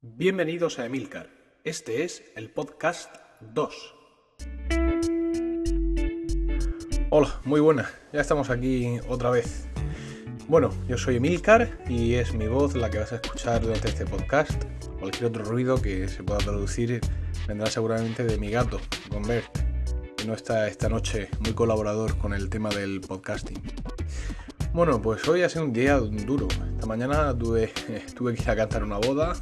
Bienvenidos a Emilcar. Este es el podcast 2. Hola, muy buenas. Ya estamos aquí otra vez. Bueno, yo soy Emilcar y es mi voz la que vas a escuchar durante este podcast. Cualquier otro ruido que se pueda producir vendrá seguramente de mi gato, Gombert, que no está esta noche muy colaborador con el tema del podcasting. Bueno, pues hoy ha sido un día duro. Esta mañana tuve, tuve que ir a una boda.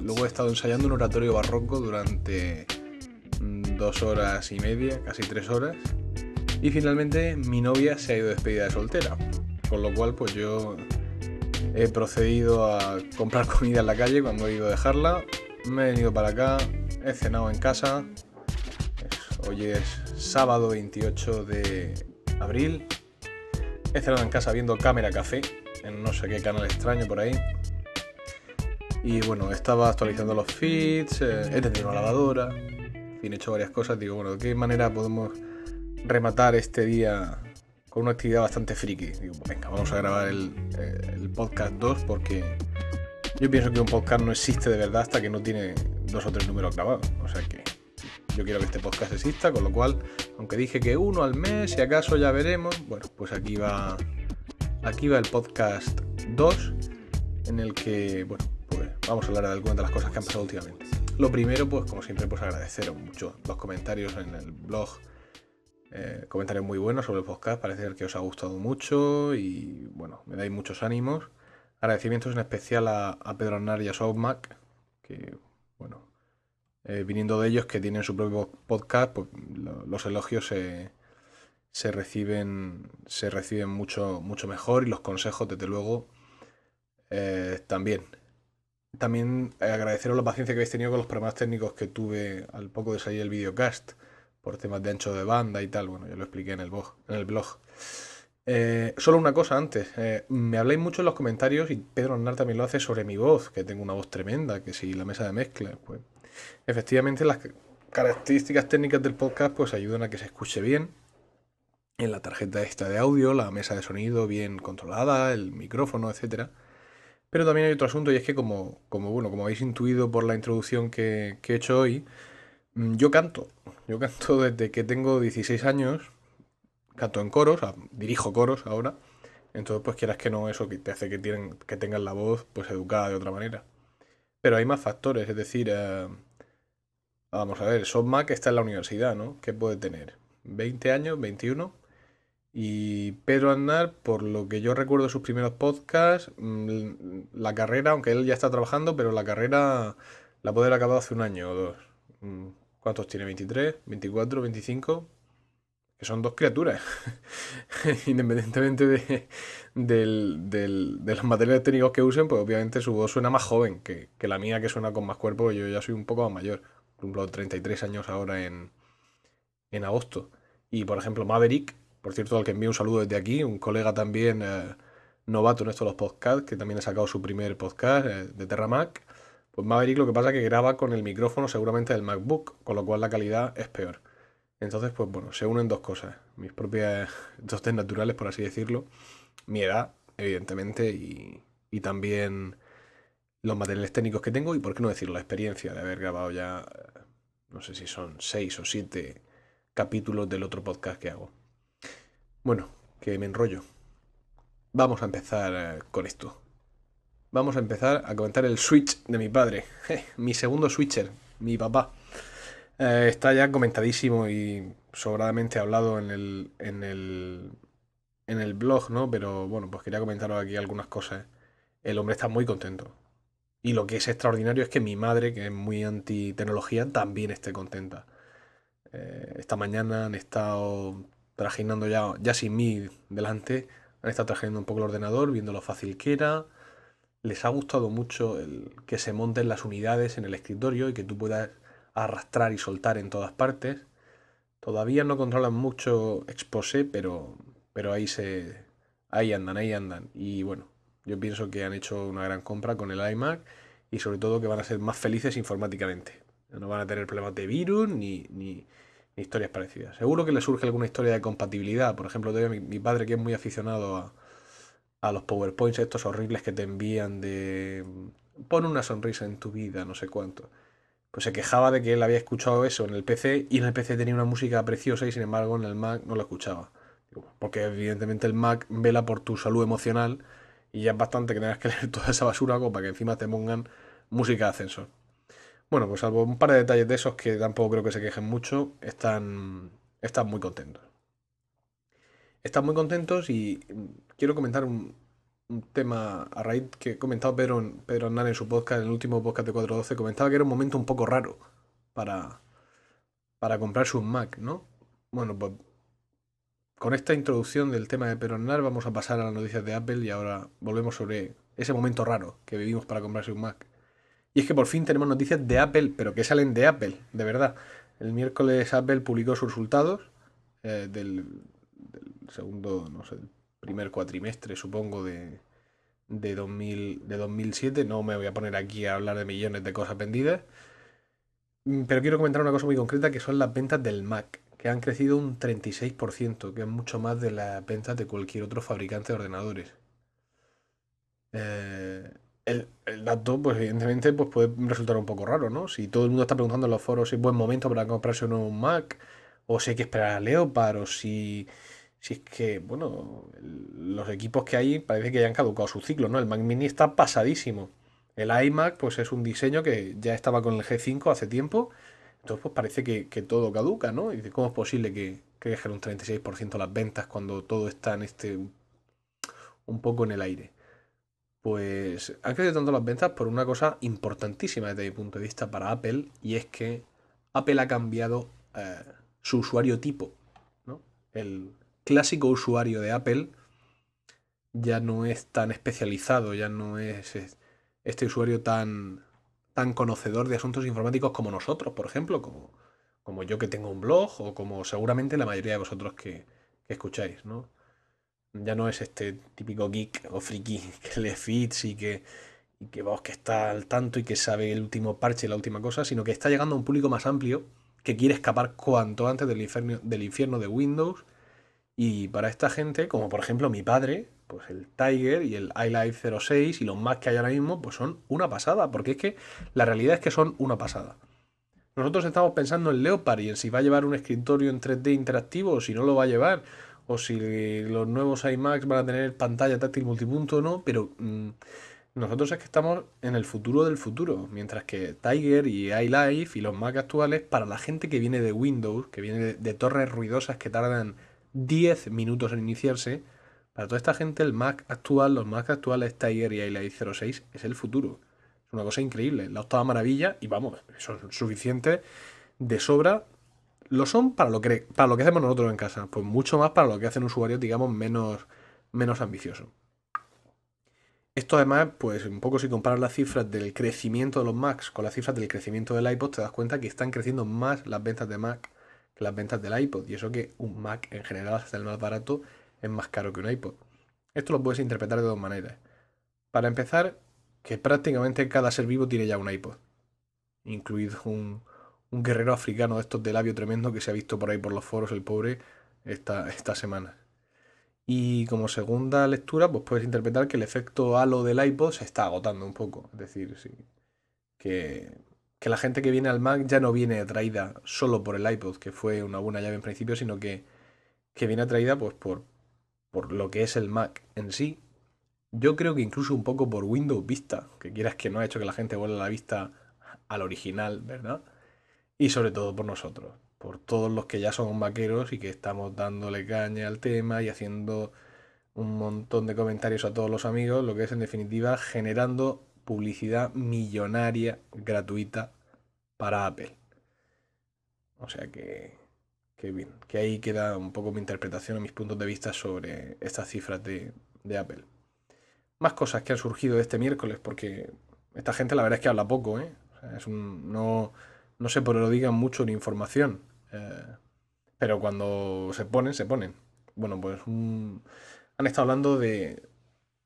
Luego he estado ensayando un oratorio barroco durante mm, dos horas y media, casi tres horas. Y finalmente mi novia se ha ido despedida de soltera. Con lo cual, pues yo he procedido a comprar comida en la calle cuando he ido a dejarla. Me he venido para acá, he cenado en casa. Hoy es sábado 28 de abril. He cenado en casa viendo Cámara Café, en no sé qué canal extraño por ahí. Y bueno, estaba actualizando los feeds, eh, he tenido una lavadora, he hecho varias cosas. Digo, bueno, ¿de qué manera podemos rematar este día con una actividad bastante friki? Digo, venga, vamos a grabar el, eh, podcast 2 porque yo pienso que un podcast no existe de verdad hasta que no tiene dos o tres números grabados. O sea que yo quiero que este podcast exista, con lo cual, aunque dije que uno al mes, si acaso ya veremos, bueno, pues aquí va, aquí va el podcast 2, en el que, bueno, pues vamos a hablar de algunas de las cosas que han pasado últimamente. Lo primero, pues como siempre, pues agradeceros mucho los comentarios en el blog, eh, comentarios muy buenos sobre el podcast, parece que os ha gustado mucho y, bueno, me dais muchos ánimos. Agradecimientos en especial a, Pedro Aznar y a Softmac, que, bueno, eh, viniendo de ellos que tienen su propio podcast, pues lo- los elogios se, se reciben, se reciben mucho, mucho mejor y los consejos, desde luego, eh, también. También eh, agradeceros la paciencia que habéis tenido con los problemas técnicos que tuve al poco de salir el videocast por temas de ancho de banda y tal. Bueno, ya lo expliqué en el blog. En el blog. Eh, solo una cosa antes. eh, me habláis mucho en los comentarios y Pedro Aznar también lo hace sobre mi voz, que tengo una voz tremenda, que si la mesa de mezcla, pues efectivamente las ca- características técnicas del podcast pues ayudan a que se escuche bien. En la tarjeta esta de audio, la mesa de sonido bien controlada, el micrófono, etcétera. Pero también hay otro asunto y es que como, como bueno, como habéis intuido por la introducción que, que he hecho hoy, mm, yo canto. Yo canto desde que tengo 16 años. Canto en coros, dirijo coros ahora. Entonces, pues quieras que no, eso que te hace que, tienen, que tengas la voz pues educada de otra manera. Pero hay más factores, es decir, eh, vamos a ver, Softmac está en la universidad, ¿no? ¿Qué puede tener? ¿20 años? ¿21? Y Pedro Aznar, por lo que yo recuerdo de sus primeros podcasts, mm, la carrera, aunque él ya está trabajando, pero la carrera la puede haber acabado hace un año o dos. Mm, ¿Cuántos tiene? ¿23? ¿24? ¿25? Que son dos criaturas. Independientemente de, del- del- de los materiales técnicos que usen, pues obviamente su voz suena más joven que, que la mía, que suena con más cuerpo. Yo ya soy un poco más mayor. Ejemplo, 33 años ahora en, en agosto. Y por ejemplo, Maverick, por cierto, al que envío un saludo desde aquí, un colega también eh, novato en esto de los podcasts, que también ha sacado su primer podcast eh, de Terramac. Pues Maverick lo que pasa es que graba con el micrófono seguramente del MacBook, con lo cual la calidad es peor. Entonces, pues bueno, se unen dos cosas. Mis propias dotes naturales, por así decirlo. Mi edad, evidentemente, y, y también los materiales técnicos que tengo y, por qué no decirlo, la experiencia de haber grabado ya, eh, no sé si son seis o siete capítulos del otro podcast que hago. Bueno, que me enrollo. Vamos a empezar eh, con esto. Vamos a empezar a comentar el Switch de mi padre. mi segundo Switcher, mi papá. Eh, está ya comentadísimo y sobradamente hablado en el, en el, en el blog, ¿no? Pero bueno, pues quería comentaros aquí algunas cosas. El hombre está muy contento. Y lo que es extraordinario es que mi madre, que es muy anti tecnología, también esté contenta. Eh, esta mañana han estado trajinando ya, ya sin mí delante, han estado trajinando un poco el ordenador, viendo lo fácil que era. Les ha gustado mucho el que se monten las unidades en el escritorio y que tú puedas arrastrar y soltar en todas partes. Todavía no controlan mucho Exposé, pero, pero ahí se. Ahí andan, ahí andan. Y bueno, yo pienso que han hecho una gran compra con el iMac y sobre todo que van a ser más felices informáticamente. No van a tener problemas de virus ni, ni historias parecidas. Seguro que les surge alguna historia de compatibilidad. Por ejemplo, tengo mi, mi padre que es muy aficionado a, a los PowerPoints estos horribles que te envían de pon una sonrisa en tu vida, no sé cuánto. Pues se quejaba de que él había escuchado eso en el PC y en el PC tenía una música preciosa y sin embargo en el Mac no lo escuchaba. Porque evidentemente el Mac vela por tu salud emocional y ya es bastante que tengas que leer toda esa basura como para que encima te pongan música de ascensor. Bueno, pues salvo un par de detalles de esos que tampoco creo que se quejen mucho, están, muy contentos. Están muy contentos y quiero comentar un, tema a raíz que he comentado Pedro, Pedro Hernán en su podcast, en el último podcast de 412, comentaba que era un momento un poco raro para, para comprarse un Mac, ¿no? Bueno, pues con esta introducción del tema de Pedro Hernán vamos a pasar a las noticias de Apple y ahora volvemos sobre ese momento raro que vivimos para comprarse un Mac. Y es que por fin tenemos noticias de Apple, pero que salen de Apple, de verdad. El miércoles Apple publicó sus resultados eh, del, segundo, no sé, primer cuatrimestre, supongo, de, de, 2000, de 2007. No me voy a poner aquí a hablar de millones de cosas vendidas. Mm, pero quiero comentar una cosa muy concreta que son las ventas del Mac, que han crecido un 36%, que es mucho más de las ventas de cualquier otro fabricante de ordenadores. Eh, el, dato, pues evidentemente, pues puede resultar un poco raro, ¿no? Si todo el mundo está preguntando en los foros si es buen momento para comprarse un nuevo Mac, o si hay que esperar a Leopard, o si, si es que, bueno, los equipos que hay parece que ya han caducado su ciclo, ¿no? El Mac Mini está pasadísimo. El iMac, pues es un diseño que ya estaba con el G5 hace tiempo, entonces pues parece que, todo caduca, ¿no? Y ¿cómo es posible que, que dejen un 36% las ventas cuando todo está en este un poco en el aire? Pues han crecido tanto las ventas por una cosa importantísima desde mi punto de vista para Apple y es que Apple ha cambiado eh, su usuario tipo. ¿no? El clásico usuario de Apple ya no es tan especializado, ya no es este usuario tan, tan conocedor de asuntos informáticos como nosotros, por ejemplo, como, como yo que tengo un blog o como seguramente la mayoría de vosotros que, que escucháis. ¿no? Ya no es este típico geek o friki que le fits y que, y que, vos, que está al tanto y que sabe el último parche la última cosa, sino que está llegando a un público más amplio que quiere escapar cuanto antes del infierno, del infierno de Windows. Y para esta gente, como por ejemplo mi padre, pues el Tiger y el iLife 06 y los más que hay ahora mismo, pues son una pasada, porque es que la realidad es que son una pasada. Nosotros estamos pensando en Leopard y en si va a llevar un escritorio en 3D interactivo o si no lo va a llevar o si los nuevos iMacs van a tener pantalla táctil multipunto o no, pero mm, nosotros es que estamos en el futuro del futuro, mientras que Tiger y iLife y los Mac actuales, para la gente que viene de Windows, que viene de, torres ruidosas que tardan 10 minutos en iniciarse, para toda esta gente el Mac actual, los Mac actuales Tiger y iLife 06 es el futuro. Es una cosa increíble, la octava maravilla y vamos, son suficientes de sobra lo son para lo que, para lo que hacemos nosotros en casa, pues mucho más para lo que hacen usuarios, digamos, menos, menos ambiciosos. Esto además, pues un poco si comparas las cifras del crecimiento de los Macs con las cifras del crecimiento del iPod, te das cuenta que están creciendo más las ventas de Mac que las ventas del iPod. Y eso que un Mac en general, hasta el más barato, es más caro que un iPod. Esto lo puedes interpretar de dos maneras. Para empezar, que prácticamente cada ser vivo tiene ya un iPod, incluido un, un guerrero africano de estos de labio tremendo que se ha visto por ahí por los foros, el pobre, esta, esta semana. Y como segunda lectura, pues puedes interpretar que el efecto halo del iPod se está agotando un poco. Es decir, sí, que, que la gente que viene al Mac ya no viene atraída solo por el iPod, que fue una buena llave en principio, sino que, que viene atraída pues, por, por lo que es el Mac en sí. Yo creo que incluso un poco por Windows Vista, que quieras que no ha hecho que la gente vuelva la vista al original, ¿verdad? Y sobre todo por nosotros, por todos los que ya son vaqueros y que estamos dándole caña al tema y haciendo un montón de comentarios a todos los amigos, lo que es en definitiva generando publicidad millonaria gratuita para Apple. O sea que, que bien, que ahí queda un poco mi interpretación o mis puntos de vista sobre estas cifras de, de Apple. Más cosas que han surgido este miércoles, porque esta gente la verdad es que habla poco, ¿eh? es un, no, no sé por lo digan mucho ni información. Eh, pero cuando se ponen, se ponen. Bueno, pues han estado hablando de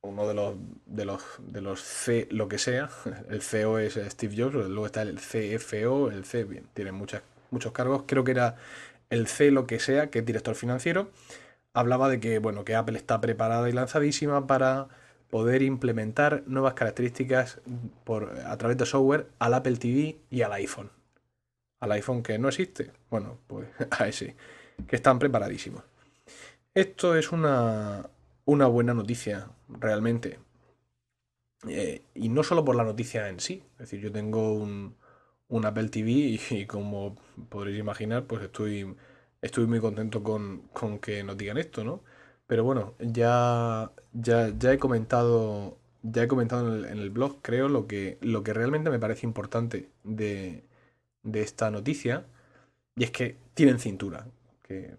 uno de los, de los, de los C, lo que sea. El CEO es Steve Jobs, luego está el CFO, el C, bien, tiene muchas, muchos cargos. Creo que era el C, lo que sea, que es director financiero. Hablaba de que, bueno, que Apple está preparada y lanzadísima para poder implementar nuevas características por, a través de software al Apple TV y al iPhone. Al iPhone que no existe, bueno, pues a ese, que están preparadísimos. Esto es una, una buena noticia, realmente. Eh, y no solo por la noticia en sí. Es decir, yo tengo un, un Apple TV y, como podréis imaginar, pues estoy, estoy muy contento con, con que nos digan esto, ¿no? Pero bueno, ya, ya, ya he comentado. Ya he comentado en el, blog, creo, lo que, lo que realmente me parece importante de, de esta noticia. Y es que tienen cintura. Que,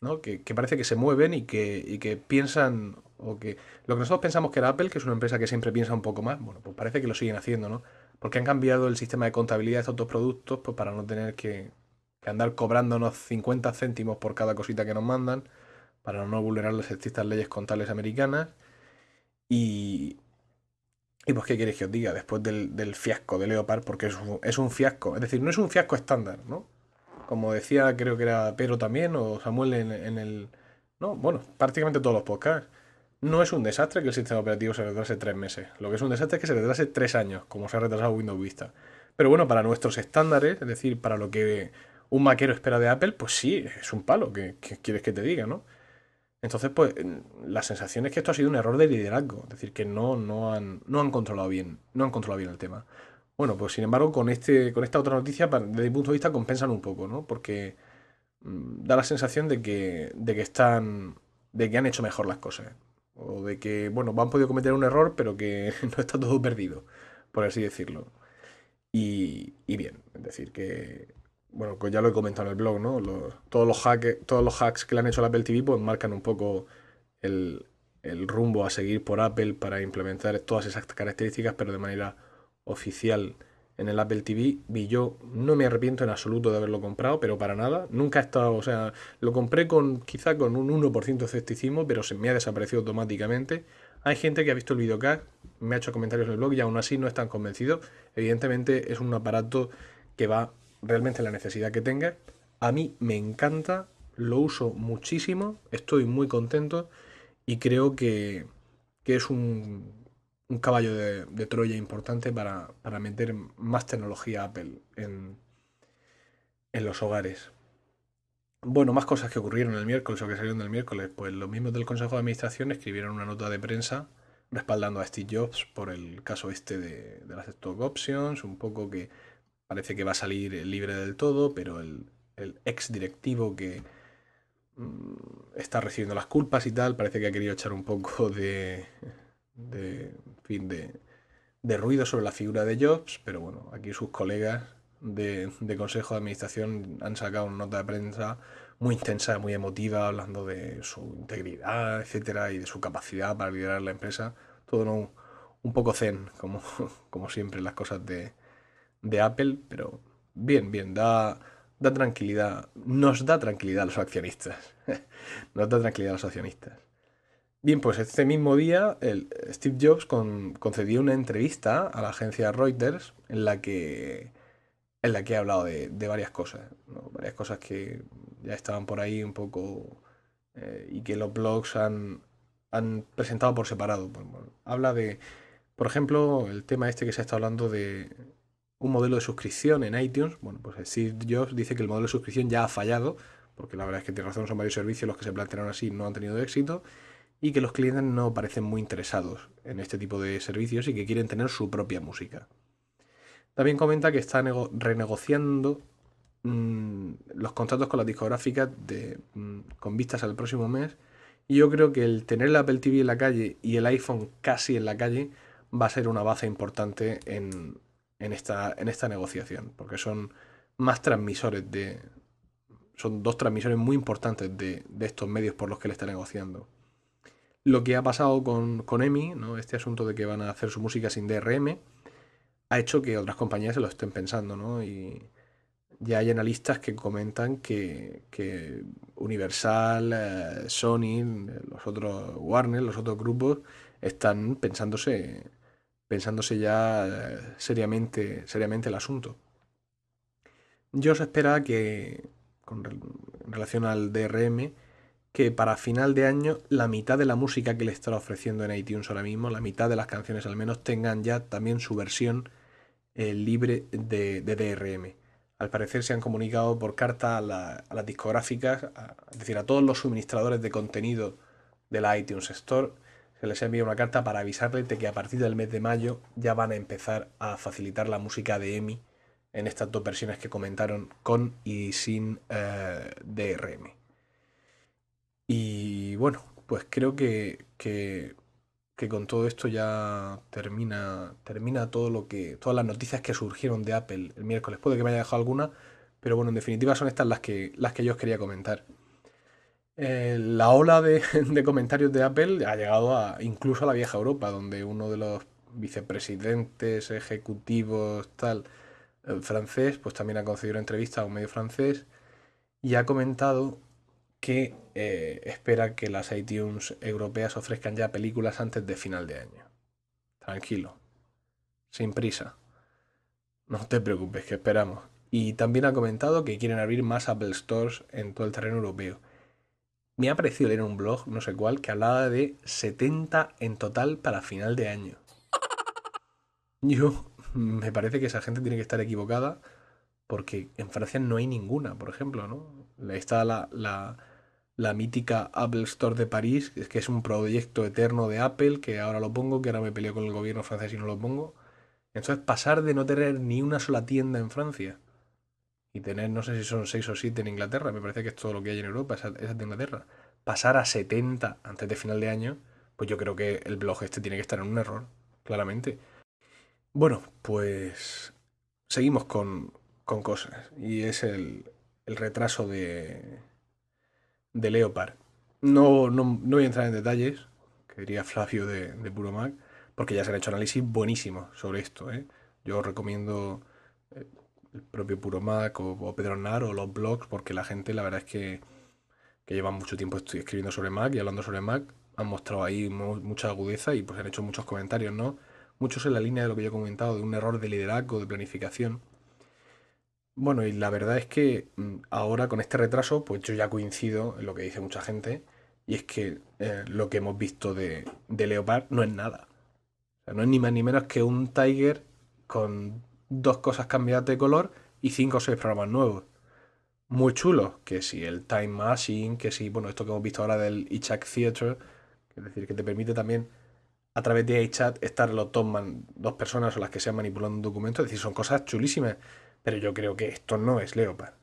¿no? que, parece que se mueven y que, y que piensan. O que lo que nosotros pensamos que era Apple, que es una empresa que siempre piensa un poco más, bueno, pues parece que lo siguen haciendo, ¿no? Porque han cambiado el sistema de contabilidad de estos dos productos pues para no tener que, que andar cobrándonos 50 céntimos por cada cosita que nos mandan para no vulnerar las estrictas leyes contables americanas. Y, y pues, ¿qué queréis que os diga? Después del, fiasco de Leopard, porque es un, es un, fiasco. Es decir, no es un fiasco estándar, ¿no? Como decía, creo que era Pedro también, o Samuel en, en el. No, bueno, prácticamente todos los podcasts. No es un desastre que el sistema operativo se retrase tres meses. Lo que es un desastre es que se retrase tres años, como se ha retrasado Windows Vista. Pero bueno, para nuestros estándares, es decir, para lo que un maquero espera de Apple, pues sí, es un palo, que, que quieres que te diga, ¿no? Entonces, pues, la sensación es que esto ha sido un error de liderazgo, es decir, que no, no, han, no han controlado bien, no han controlado bien el tema. Bueno, pues sin embargo, con, este, con esta otra noticia, desde mi punto de vista, compensan un poco, ¿no? Porque mm, da la sensación de que, de que están. de que han hecho mejor las cosas. O de que, bueno, han podido cometer un error, pero que no está todo perdido, por así decirlo. Y, y bien, es decir, que bueno, pues ya lo he comentado en el blog, ¿no? todos, los hacks, todos los hacks que le han hecho al Apple TV pues marcan un poco el, rumbo a seguir por Apple para implementar todas esas características, pero de manera oficial en el Apple TV. Y yo no me arrepiento en absoluto de haberlo comprado, pero para nada. Nunca he estado, o sea, lo compré con quizá con un 1% de escepticismo, pero se me ha desaparecido automáticamente. Hay gente que ha visto el videocast, me ha hecho comentarios en el blog y aún así no están convencidos. Evidentemente es un aparato que va realmente la necesidad que tenga. A mí me encanta, lo uso muchísimo, estoy muy contento y creo que, es un, un caballo de, Troya importante para, meter más tecnología Apple en, en los hogares. Bueno, más cosas que ocurrieron el miércoles o que salieron el miércoles. Pues los mismos del Consejo de Administración escribieron una nota de prensa respaldando a Steve Jobs por el caso este de, de las stock options, un poco que parece que va a salir libre del todo, pero el, ex directivo que mm, está recibiendo las culpas y tal, parece que ha querido echar un poco de, de, fin, de, ruido sobre la figura de Jobs, pero bueno, aquí sus colegas de, de, consejo de administración han sacado una nota de prensa muy intensa, muy emotiva, hablando de su integridad, etcétera, y de su capacidad para liderar la empresa. Todo un, un poco zen, como, como siempre las cosas de, de Apple, pero bien, bien, da, da tranquilidad, nos da tranquilidad a los accionistas. nos da tranquilidad a los accionistas. Bien, pues este mismo día el Steve Jobs concedió una entrevista a la agencia Reuters en la que, en la que ha hablado de, varias cosas, varias cosas que ya estaban por ahí un poco eh, y que los blogs han, han presentado por separado. Pues, habla de, por ejemplo, el tema este que se está hablando de un modelo de suscripción en iTunes. Bueno, pues Steve Jobs dice que el modelo de suscripción ya ha fallado, porque la verdad es que tiene razón, son varios servicios los que se plantearon así no han tenido éxito, y que los clientes no parecen muy interesados en este tipo de servicios y que quieren tener su propia música. También comenta que está renegociando mm, los contratos con las discográficas de, mm, con vistas al próximo mes. Y yo creo que el tener el Apple TV en la calle y el iPhone casi en la calle va a ser una base importante en, en esta, en esta negociación, porque son más transmisores de... Son dos transmisores muy importantes de, estos medios por los que le está negociando. Lo que ha pasado con, con EMI, ¿no? este asunto de que van a hacer su música sin DRM, ha hecho que otras compañías se lo estén pensando, ¿no? Y ya hay analistas que comentan que, que Universal, eh, Sony, los otros Warner, los otros grupos, están pensándose pensándose ya eh, seriamente, seriamente el asunto. Yo os espera que, con, en relación al DRM, que para final de año la mitad de la música que le está ofreciendo en iTunes ahora mismo, la mitad de las canciones al menos, tengan ya también su versión eh, libre de, DRM. Al parecer se han comunicado por carta a, las discográficas, es decir, a todos los suministradores de contenido de la iTunes Store, se les envía una carta para avisarles de que a partir del mes de mayo ya van a empezar a facilitar la música de EMI en estas dos versiones que comentaron con y sin eh, DRM. Y bueno, pues creo que, que, con todo esto ya termina, termina todo lo que. todas las noticias que surgieron de Apple el miércoles. Puede que me haya dejado alguna, pero bueno, en definitiva son estas las que, las que yo os quería comentar. Eh, la ola de, comentarios de Apple ha llegado a, incluso a la vieja Europa, donde uno de los vicepresidentes, ejecutivos, tal, eh, francés, pues también ha concedido una entrevista a un medio francés y ha comentado que eh, espera que las iTunes europeas ofrezcan ya películas antes de final de año. Tranquilo, sin prisa. No te preocupes, que esperamos. Y también ha comentado que quieren abrir más Apple Stores en todo el terreno europeo. Me ha parecido leer un blog, no sé cuál, que hablaba de 70 en total para final de año. Yo me parece que esa gente tiene que estar equivocada porque en Francia no hay ninguna, por ejemplo, ¿no? Está la, la, mítica Apple Store de París, que es un proyecto eterno de Apple, que ahora lo pongo, que ahora me peleo con el gobierno francés y no lo pongo. Entonces, pasar de no tener ni una sola tienda en Francia y tener, no sé si son 6 o 7 en Inglaterra, me parece que es todo lo que hay en Europa, esa, esa de Inglaterra, pasar a 70 antes de final de año, pues yo creo que el blog este tiene que estar en un error, claramente. Bueno, pues seguimos con, con cosas. Y es el, el retraso de, de Leopard. No, no, no, voy a entrar en detalles, que diría Flavio de, Puro Mac, porque ya se han hecho análisis buenísimos sobre esto. ¿eh? Yo recomiendo eh, el propio Puro Mac o, Pedro Nar o los blogs, porque la gente, la verdad es que, que llevan mucho tiempo escribiendo sobre Mac y hablando sobre Mac, han mostrado ahí mucha agudeza y pues han hecho muchos comentarios, ¿no? Muchos en la línea de lo que yo he comentado, de un error de liderazgo, de planificación bueno, y la verdad es que mm, ahora con este retraso, pues yo ya coincido en lo que dice mucha gente, y es que eh, lo que hemos visto de, Leopard no es nada. O no es ni más ni menos que un Tiger con dos cosas cambiadas de color y cinco o seis programas nuevos. Muy chulo, que si el Time Machine, que si, bueno, esto que hemos visto ahora del iChat Theater, es decir, que te permite también a través de iChat estar los dos, dos personas o las que sean manipulando un documento, es decir, son cosas chulísimas. Pero yo creo que esto no es Leopard.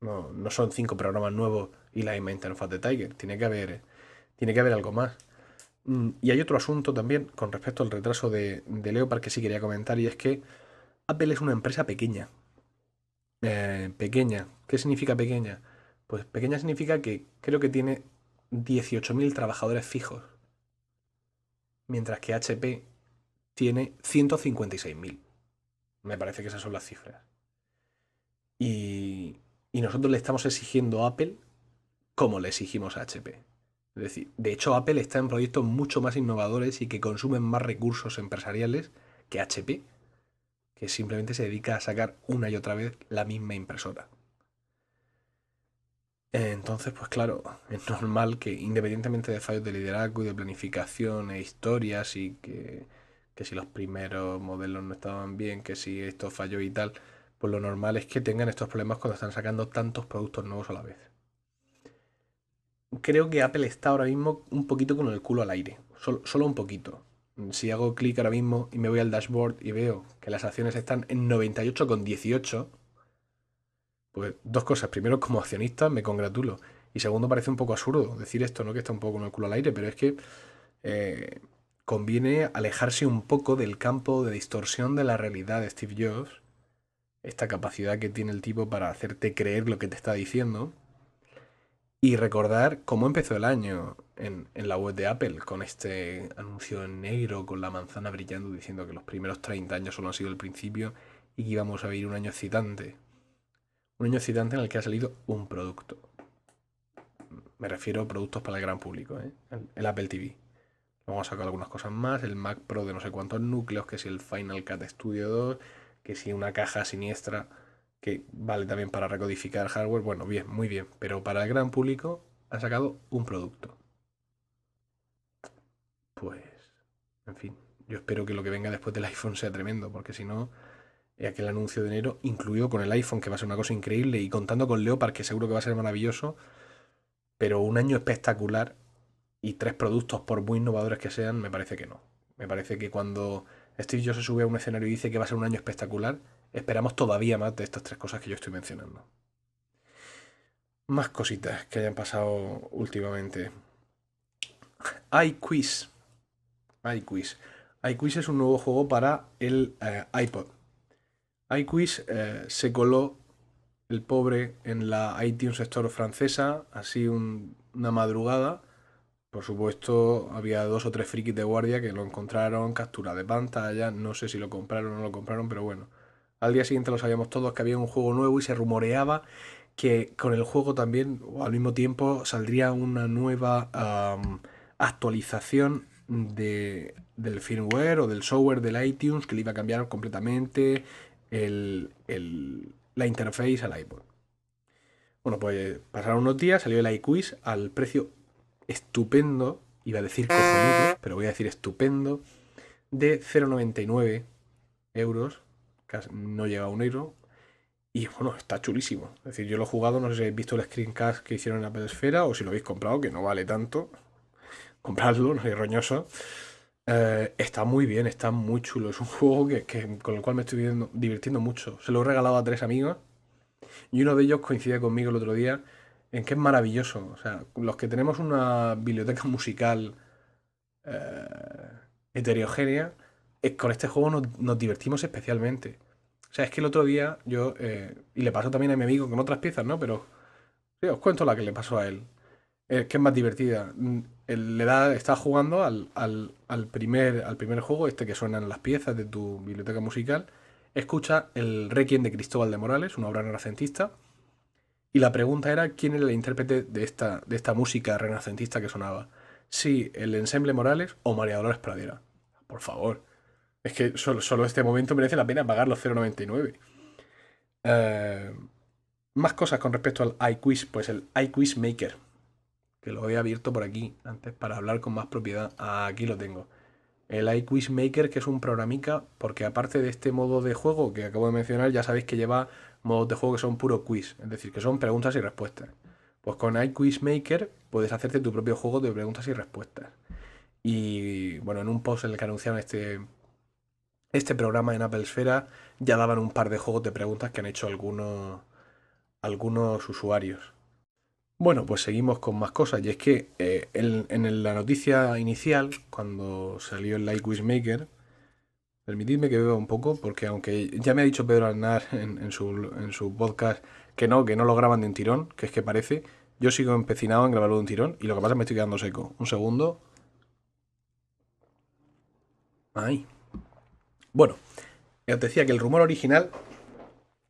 No, no son cinco programas nuevos y la misma interfaz de Tiger. Tiene que haber, tiene que haber algo más. Mm, y hay otro asunto también con respecto al retraso de, Leopard que sí quería comentar y es que Apple es una empresa pequeña. Eh, pequeña. ¿Qué significa pequeña? Pues pequeña significa que creo que tiene 18.000 trabajadores fijos. Mientras que HP tiene 156.000. Me parece que esas son las cifras. Y, nosotros le estamos exigiendo a Apple como le exigimos a HP. Es decir, de hecho Apple está en proyectos mucho más innovadores y que consumen más recursos empresariales que HP, que simplemente se dedica a sacar una y otra vez la misma impresora. Entonces, pues claro, es normal que independientemente de fallos de liderazgo y de planificación e historias y que que si los primeros modelos no estaban bien, que si esto falló y tal, pues lo normal es que tengan estos problemas cuando están sacando tantos productos nuevos a la vez. Creo que Apple está ahora mismo un poquito con el culo al aire, solo, un poquito. Si hago clic ahora mismo y me voy al dashboard y veo que las acciones están en 98,18, pues dos cosas. Primero, como accionista, me congratulo. Y segundo, parece un poco absurdo decir esto, ¿no? Que está un poco con el culo al aire, pero es que eh, conviene alejarse un poco del campo de distorsión de la realidad de Steve Jobs, esta capacidad que tiene el tipo para hacerte creer lo que te está diciendo, y recordar cómo empezó el año en, la web de Apple, con este anuncio en negro, con la manzana brillando, diciendo que los primeros 30 años solo han sido el principio y que íbamos a vivir un año excitante. Un año excitante en el que ha salido un producto. Me refiero a productos para el gran público, ¿eh? el Apple TV. Vamos a sacar algunas cosas más, el Mac Pro de no sé cuántos núcleos, que si el Final Cut Studio 2, que si una caja siniestra que vale también para recodificar hardware. Bueno, bien, muy bien. Pero para el gran público ha sacado un producto. Pues, en fin, yo espero que lo que venga después del iPhone sea tremendo, porque si no, aquel anuncio de enero, incluido con el iPhone, que va a ser una cosa increíble, y contando con Leopard, que seguro que va a ser maravilloso, pero un año espectacular y tres productos, por muy innovadores que sean, me parece que no. Me parece que cuando Steve Jobs se sube a un escenario y dice que va a ser un año espectacular, esperamos todavía más de estas tres cosas que yo estoy mencionando. Más cositas que hayan pasado últimamente. iQuiz. iQuiz. iQuiz es un nuevo juego para el eh, iPod. iQuiz eh, se coló el pobre en la iTunes Store francesa, así una madrugada. Por supuesto, había dos o tres frikis de guardia que lo encontraron, captura de pantalla, no sé si lo compraron o no lo compraron, pero bueno. Al día siguiente lo sabíamos todos que había un juego nuevo y se rumoreaba que con el juego también, o al mismo tiempo, saldría una nueva actualización de, del firmware o del software del iTunes que le iba a cambiar completamente el, la interface al iPod. Bueno, pues pasaron unos días, salió el iQuiz al precio estupendo, iba a decir cojonudo, pero voy a decir estupendo, de 0,99 euros, casi no llega a un euro, y bueno, está chulísimo. Es decir, yo lo he jugado, no sé si habéis visto el screencast que hicieron en la Pedesfera o si lo habéis comprado, que no vale tanto. Compradlo, no es roñoso. Eh, está muy bien, está muy chulo. Es un juego que, con el cual me estoy divirtiendo mucho. Se lo he regalado a tres amigos y uno de ellos coincide conmigo el otro día en que es maravilloso. O sea, los que tenemos una biblioteca musical eh, heterogénea, con este juego nos divertimos especialmente. O sea, es que el otro día yo, eh, y le pasó también a mi amigo con otras piezas, ¿no? Pero os cuento la que le pasó a él. Es que es más divertida. Mm, le da, está jugando al, primer, al primer juego, este que suenan las piezas de tu biblioteca musical. Escucha el Requiem de Cristóbal de Morales, una obra renacentista. Y la pregunta era quién era el intérprete de esta, de esta música renacentista que sonaba. Si el ensemble Morales o María Dolores Pradera. Por favor. Es que solo, solo este momento merece la pena pagar los 0,99. Eh, más cosas con respecto al iQuiz, pues el iQuiz Maker, que lo he abierto por aquí antes para hablar con más propiedad. Aquí lo tengo. El iQuiz Maker, que es un programica, porque aparte de este modo de juego que acabo de mencionar, ya sabéis que lleva modos de juego que son puro quiz, es decir, que son preguntas y respuestas. Pues con iQuiz Maker puedes hacerte tu propio juego de preguntas y respuestas. Y bueno, en un post en el que anunciaron este, este programa en Apple Esfera ya daban un par de juegos de preguntas que han hecho algunos, algunos usuarios. Bueno, pues seguimos con más cosas. Y es que eh, en, la noticia inicial, cuando salió el Like Maker, permitidme que beba un poco, porque aunque ya me ha dicho Pedro Aznar en, su, en su podcast que no, que no lo graban de un tirón, que es que parece, yo sigo empecinado en grabarlo de un tirón y lo que pasa es que me estoy quedando seco. Un segundo. Ahí. Bueno, os decía que el rumor original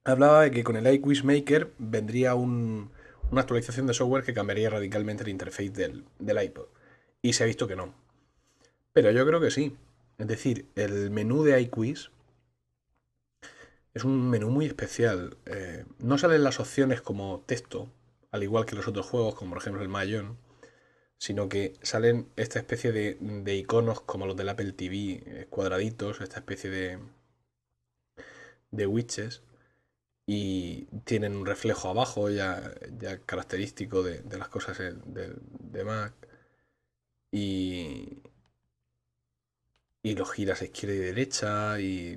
hablaba de que con el iQuiz Maker vendría una actualización de software que cambiaría radicalmente la interface del, iPod. Y se ha visto que no. Pero yo creo que sí. Es decir, el menú de iQuiz es un menú muy especial. Eh, no salen las opciones como texto, al igual que los otros juegos, como por ejemplo el Mayon sino que salen esta especie de, iconos como los del Apple TV, eh, cuadraditos, esta especie de, de witches, y tienen un reflejo abajo ya, ya característico de, las cosas de, Mac, y, y lo giras a izquierda y derecha, y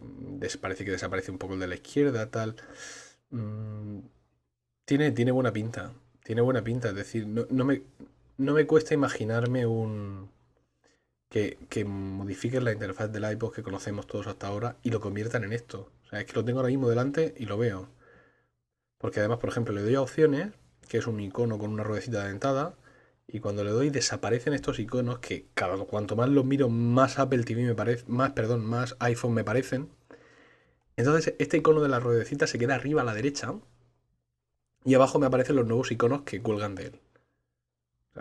parece que desaparece un poco el de la izquierda, tal. Mm, tiene, tiene buena pinta, tiene buena pinta, es decir, no me no me cuesta imaginarme un que, que modifiquen la interfaz del iPod que conocemos todos hasta ahora y lo conviertan en esto. O sea, es que lo tengo ahora mismo delante y lo veo. Porque además, por ejemplo, le doy a opciones, que es un icono con una ruedecita dentada, y cuando le doy desaparecen estos iconos que cada cuanto más los miro, más Apple TV me parece, más, perdón, más iPhone me parecen. Entonces, este icono de la ruedecita se queda arriba a la derecha y abajo me aparecen los nuevos iconos que cuelgan de él.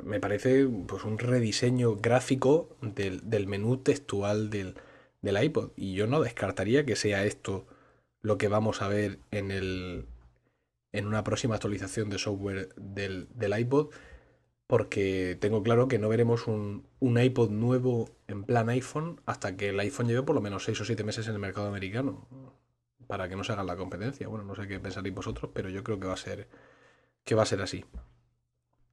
Me parece pues, un rediseño gráfico del, menú textual del, iPod. Y yo no descartaría que sea esto lo que vamos a ver en, el, en una próxima actualización de software del, iPod. porque tengo claro que no veremos un, un, iPod nuevo en plan iPhone hasta que el iPhone lleve por lo menos 6 o 7 meses en el mercado americano, para que no se haga la competencia. Bueno, no sé qué pensaréis vosotros, pero yo creo que va a ser, que va a ser así.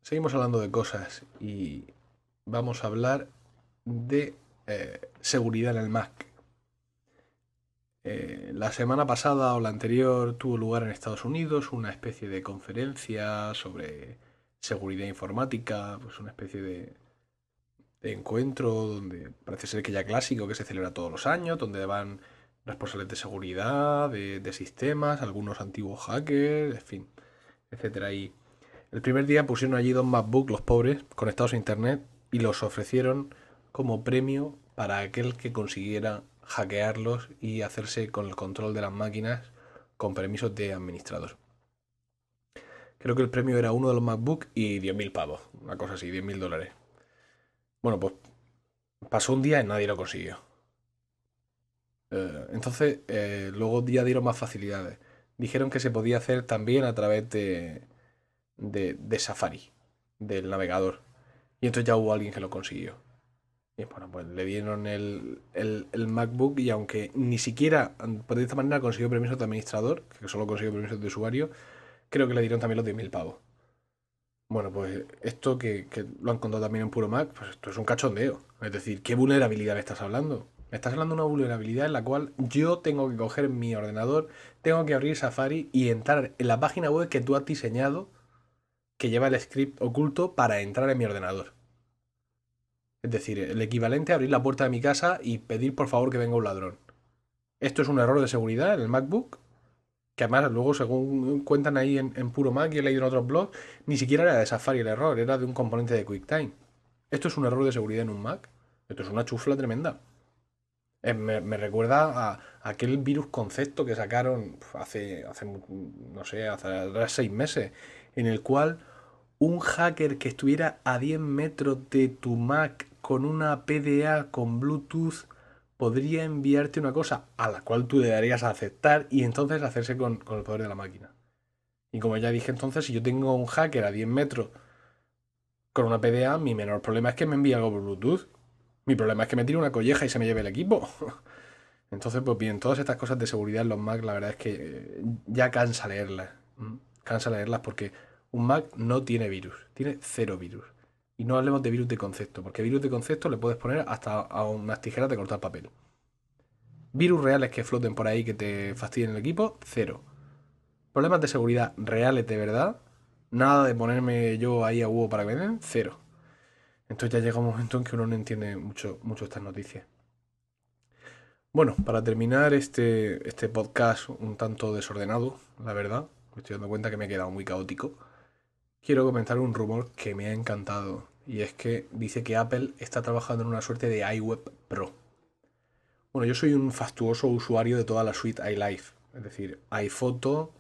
Seguimos hablando de cosas y vamos a hablar de eh, seguridad en el Mac. Eh, la semana pasada o la anterior tuvo lugar en Estados Unidos una especie de conferencia sobre seguridad informática, pues una especie de, encuentro donde parece ser que ya clásico, que se celebra todos los años, donde van responsables de seguridad, de, de sistemas, algunos antiguos hackers, en fin, etcétera. Y el primer día pusieron allí dos MacBook, los pobres, conectados a internet, y los ofrecieron como premio para aquel que consiguiera hackearlos y hacerse con el control de las máquinas con permisos de administrador. Creo que el premio era uno de los MacBook y 10.000 pavos, una cosa así, 10.000 dólares. Bueno, pues pasó un día y nadie lo consiguió. Eh, entonces, eh, luego ya dieron más facilidades. Dijeron que se podía hacer también a través de, de, de Safari, del navegador. Y entonces ya hubo alguien que lo consiguió. Y bueno, pues le dieron el, el, MacBook y aunque ni siquiera por de esta manera consiguió permiso de administrador, que solo consiguió permiso de usuario, creo que le dieron también los 10.000 pavos. Bueno, pues esto que, que, lo han contado también en puro Mac, pues esto es un cachondeo. Es decir, ¿qué vulnerabilidad me estás hablando? Me estás hablando de una vulnerabilidad en la cual yo tengo que coger mi ordenador, tengo que abrir Safari y entrar en la página web que tú has diseñado que lleva el script oculto para entrar en mi ordenador. Es decir, el equivalente a abrir la puerta de mi casa y pedir por favor que venga un ladrón. Esto es un error de seguridad en el MacBook, que además luego según cuentan ahí en, puro Mac y he leído en otros blogs, ni siquiera era de Safari el error, era de un componente de QuickTime. Esto es un error de seguridad en un Mac. Esto es una chufla tremenda. Me, recuerda a, aquel virus concepto que sacaron hace, hace no sé, hace seis meses, en el cual un hacker que estuviera a 10 metros de tu Mac con una PDA con Bluetooth podría enviarte una cosa a la cual tú le darías a aceptar y entonces hacerse con, el poder de la máquina. Y como ya dije entonces, si yo tengo un hacker a 10 metros con una PDA, mi menor problema es que me envíe algo por Bluetooth. Mi problema es que me tire una colleja y se me lleve el equipo. Entonces, pues bien, todas estas cosas de seguridad en los Mac, la verdad es que eh, ya cansa leerlas. Cansa leerlas porque un Mac no tiene virus, tiene cero virus. Y no hablemos de virus de concepto, porque virus de concepto le puedes poner hasta a unas tijeras de cortar papel. Virus reales que floten por ahí que te fastidien el equipo, cero. Problemas de seguridad reales de verdad, nada de ponerme yo ahí a huevo para que me den, cero. Entonces ya llega un momento en que uno no entiende mucho, mucho estas noticias. Bueno, para terminar este, este podcast un tanto desordenado, la verdad, me estoy dando cuenta que me he quedado muy caótico quiero comentar un rumor que me ha encantado. Y es que dice que Apple está trabajando en una suerte de iWeb Pro. Bueno, yo soy un fastuoso usuario de toda la suite iLife. Es decir, iPhoto,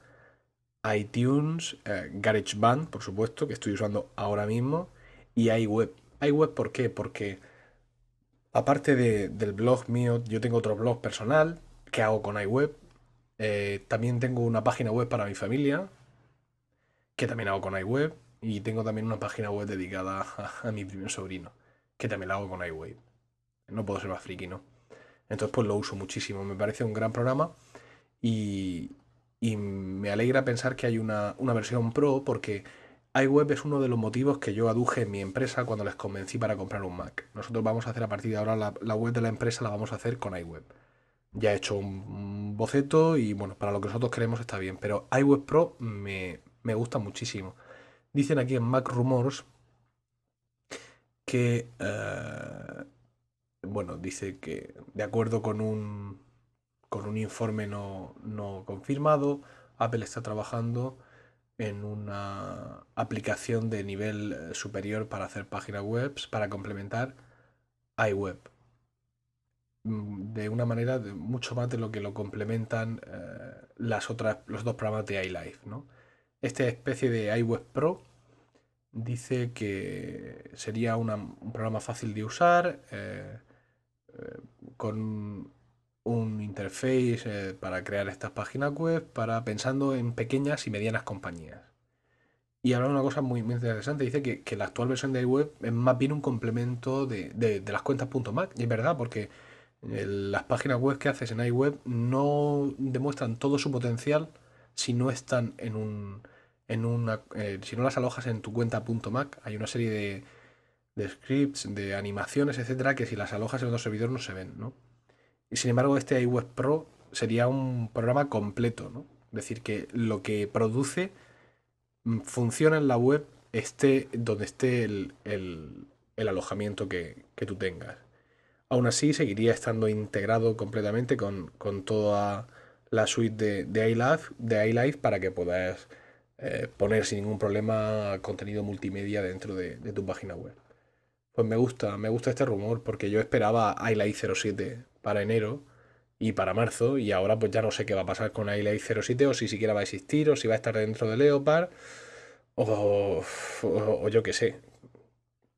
iTunes, eh, GarageBand, por supuesto, que estoy usando ahora mismo, y iWeb. iWeb, ¿por qué? Porque aparte del blog mío, yo tengo otro blog personal que hago con iWeb. Eh, también tengo una página web para mi familia, que también hago con iWeb, y tengo también una página web dedicada a, mi primer sobrino, que también la hago con iWeb. No puedo ser más friki, ¿no? Entonces pues lo uso muchísimo, me parece un gran programa y, y me alegra pensar que hay una, una versión pro porque iWeb es uno de los motivos que yo aduje en mi empresa cuando les convencí para comprar un Mac. Nosotros vamos a hacer a partir de ahora la, la web de la empresa la vamos a hacer con iWeb. Ya he hecho un boceto y bueno, para lo que nosotros queremos está bien, pero iWeb Pro me, me gusta muchísimo. Dicen aquí en Mac Rumors que, eh, bueno, dice que de acuerdo con un, con un informe no, no confirmado, Apple está trabajando en una aplicación de nivel eh, superior para hacer páginas web para complementar iWeb mm, de una manera mucho más de lo que lo complementan eh, las otras, los dos programas de iLife, ¿no? Esta especie de iWeb Pro dice que sería un programa fácil de usar, eh, eh, con un interface eh, para crear estas páginas web, para pensando en pequeñas y medianas compañías. Y habla de una cosa muy, interesante. Dice que, la actual versión de iWeb es más bien un complemento de, las cuentas .mac. Y es verdad, porque las páginas web que haces en iWeb no demuestran todo su potencial si no están en un. Eh, si no las alojas en tu cuenta .mac. Hay una serie de, scripts, de animaciones, etcétera, que si las alojas en otro servidor no se ven, ¿no? Y sin embargo, este iWeb Pro sería un programa completo, ¿no? Es decir, que lo que produce mm, funciona en la web esté donde esté el, alojamiento que, tú tengas. Aún así, seguiría estando integrado completamente con, toda la suite de, de, iLife, de iLife para que puedas eh, poner sin ningún problema contenido multimedia dentro de, tu página web. Pues me gusta, me gusta este rumor porque yo esperaba iLight 07 para enero y para marzo y ahora pues ya no sé qué va a pasar con iLight 07 o si siquiera va a existir o si va a estar dentro de Leopard o, yo qué sé.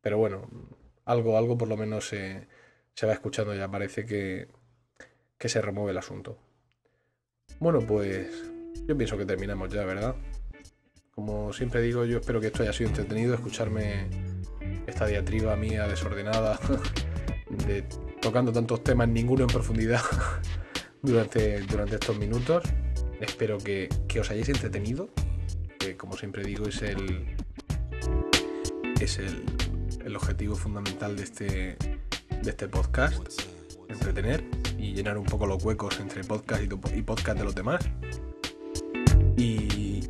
Pero bueno, algo, algo por lo menos se, se va escuchando ya, parece que, que se remueve el asunto. Bueno, pues yo pienso que terminamos ya, ¿verdad? Como siempre digo, yo espero que esto haya sido entretenido, escucharme esta diatriba mía desordenada, de, tocando tantos temas, ninguno en profundidad durante, durante estos minutos. Espero que, os hayáis entretenido, que como siempre digo es el, es el, el objetivo fundamental de este, de este podcast, entretener y llenar un poco los huecos entre podcast y podcast de los demás.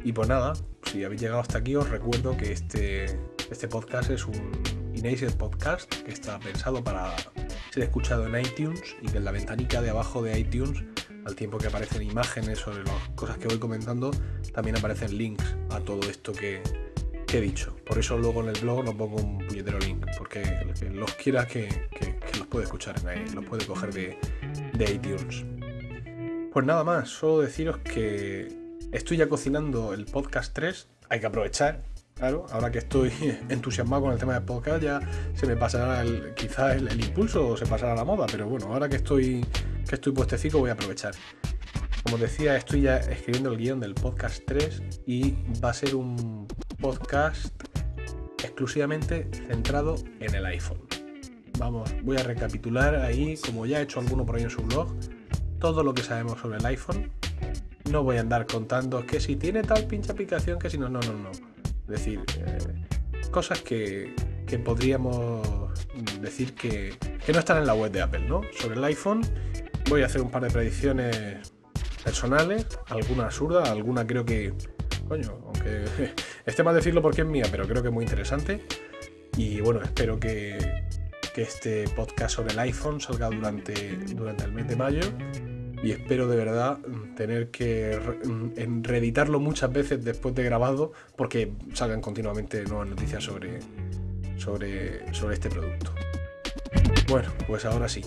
Y, pues nada, si habéis llegado hasta aquí os recuerdo que este, este podcast es un Inaser Podcast que está pensado para ser escuchado en iTunes y que en la ventanica de abajo de iTunes, al tiempo que aparecen imágenes sobre las cosas que voy comentando, también aparecen links a todo esto que, he dicho. Por eso luego en el blog no pongo un puñetero link, porque que los quiera que, los puede escuchar en los puede coger de, de iTunes. Pues nada más, solo deciros que estoy ya cocinando el podcast 3, hay que aprovechar Claro, ahora que estoy entusiasmado con el tema del podcast, ya se me pasará el, quizás el, impulso o se pasará la moda, pero bueno, ahora que estoy, que estoy puestecico voy a aprovechar. Como decía, estoy ya escribiendo el guion del podcast 3 y va a ser un podcast exclusivamente centrado en el iPhone. Vamos, voy a recapitular ahí, como ya he hecho alguno por ahí en su blog, todo lo que sabemos sobre el iPhone. No voy a andar contando que si tiene tal pinche aplicación, que si no, no, no, no es decir, eh, cosas que, podríamos decir que, no están en la web de Apple, ¿no? Sobre el iPhone voy a hacer un par de predicciones personales, alguna absurda, alguna creo que, coño, aunque esté mal decirlo porque es mía, pero creo que es muy interesante. Y bueno, espero que, que este podcast sobre el iPhone salga durante, durante el mes de mayo y espero de verdad tener que reeditarlo muchas veces después de grabado porque salgan continuamente nuevas noticias sobre, sobre, sobre este producto. Bueno, pues ahora sí,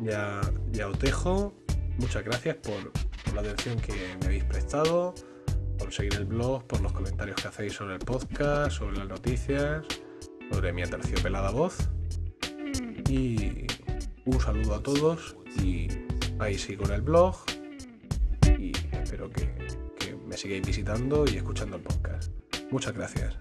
ya, ya os dejo. Muchas gracias por, la atención que me habéis prestado, por seguir el blog, por los comentarios que hacéis sobre el podcast, sobre las noticias, sobre mi aterciopelada voz. Y un saludo a todos y ahí sigo en el blog y espero que, que me sigáis visitando y escuchando el podcast. Muchas gracias.